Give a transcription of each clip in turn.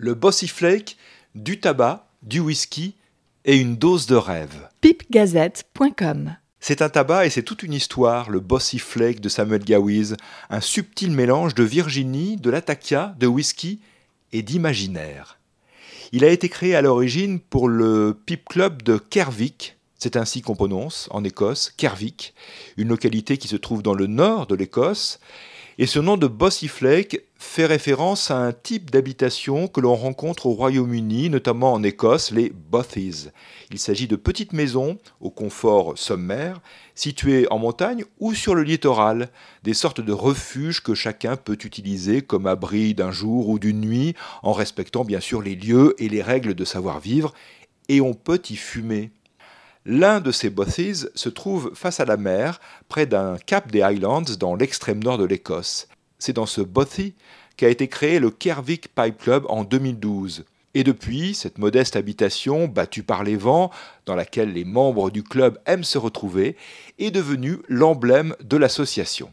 le Bossy Flake, du tabac, du whisky et une dose de rêve. pipegazette.com C'est un tabac et c'est toute une histoire, le Bossy Flake de Samuel Gawiz, un subtil mélange de Virginie, de latakia, de whisky et d'imaginaire. Il a été créé à l'origine pour le Pip Club de Kervik, c'est ainsi qu'on prononce en Écosse, Kervik, une localité qui se trouve dans le nord de l'Écosse, et ce nom de Bossy Flake fait référence à un type d'habitation que l'on rencontre au Royaume-Uni, notamment en Écosse, les bothies. Il s'agit de petites maisons au confort sommaire, situées en montagne ou sur le littoral, des sortes de refuges que chacun peut utiliser comme abri d'un jour ou d'une nuit, en respectant bien sûr les lieux et les règles de savoir-vivre, et on peut y fumer. L'un de ces bothies se trouve face à la mer, près d'un cap des Highlands dans l'extrême nord de l'Écosse. C'est dans ce bothy qu'a été créé le Kervik Pipe Club en 2012. Et depuis, cette modeste habitation, battue par les vents, dans laquelle les membres du club aiment se retrouver, est devenue l'emblème de l'association.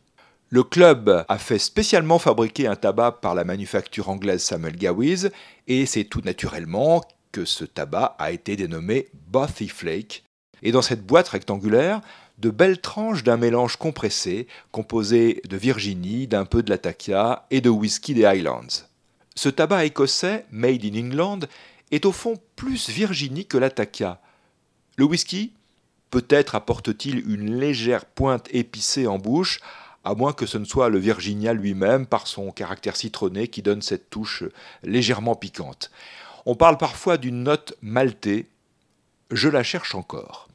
Le club a fait spécialement fabriquer un tabac par la manufacture anglaise Samuel Gawiz, et c'est tout naturellement que ce tabac a été dénommé Bothy Flake, et dans cette boîte rectangulaire, de belles tranches d'un mélange compressé composé de Virginie, d'un peu de Latakia et de whisky des Highlands. Ce tabac écossais, made in England, est au fond plus Virginie que Latakia. Le whisky Peut-être apporte-t-il une légère pointe épicée en bouche, à moins que ce ne soit le Virginia lui-même par son caractère citronné qui donne cette touche légèrement piquante. On parle parfois d'une note maltée, je la cherche encore.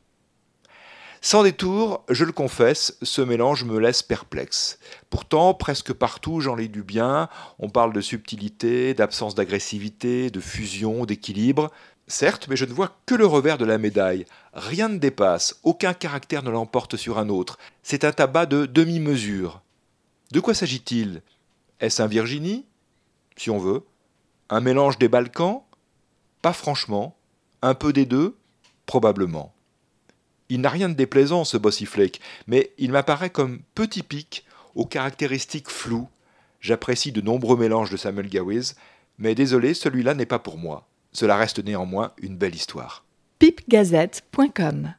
Sans détour, je le confesse, ce mélange me laisse perplexe. Pourtant, presque partout, j'en lis du bien. On parle de subtilité, d'absence d'agressivité, de fusion, d'équilibre. Certes, mais je ne vois que le revers de la médaille. Rien ne dépasse, aucun caractère ne l'emporte sur un autre. C'est un tabac de demi-mesure. De quoi s'agit-il? Est-ce un Virginie? Si on veut. Un mélange des Balkans? Pas franchement. Un peu des deux? Probablement. Il n'a rien de déplaisant, ce Bossy Flake, mais il m'apparaît comme peu typique, aux caractéristiques floues. J'apprécie de nombreux mélanges de Samuel Gawiz, mais désolé, celui-là n'est pas pour moi. Cela reste néanmoins une belle histoire. pipegazette.com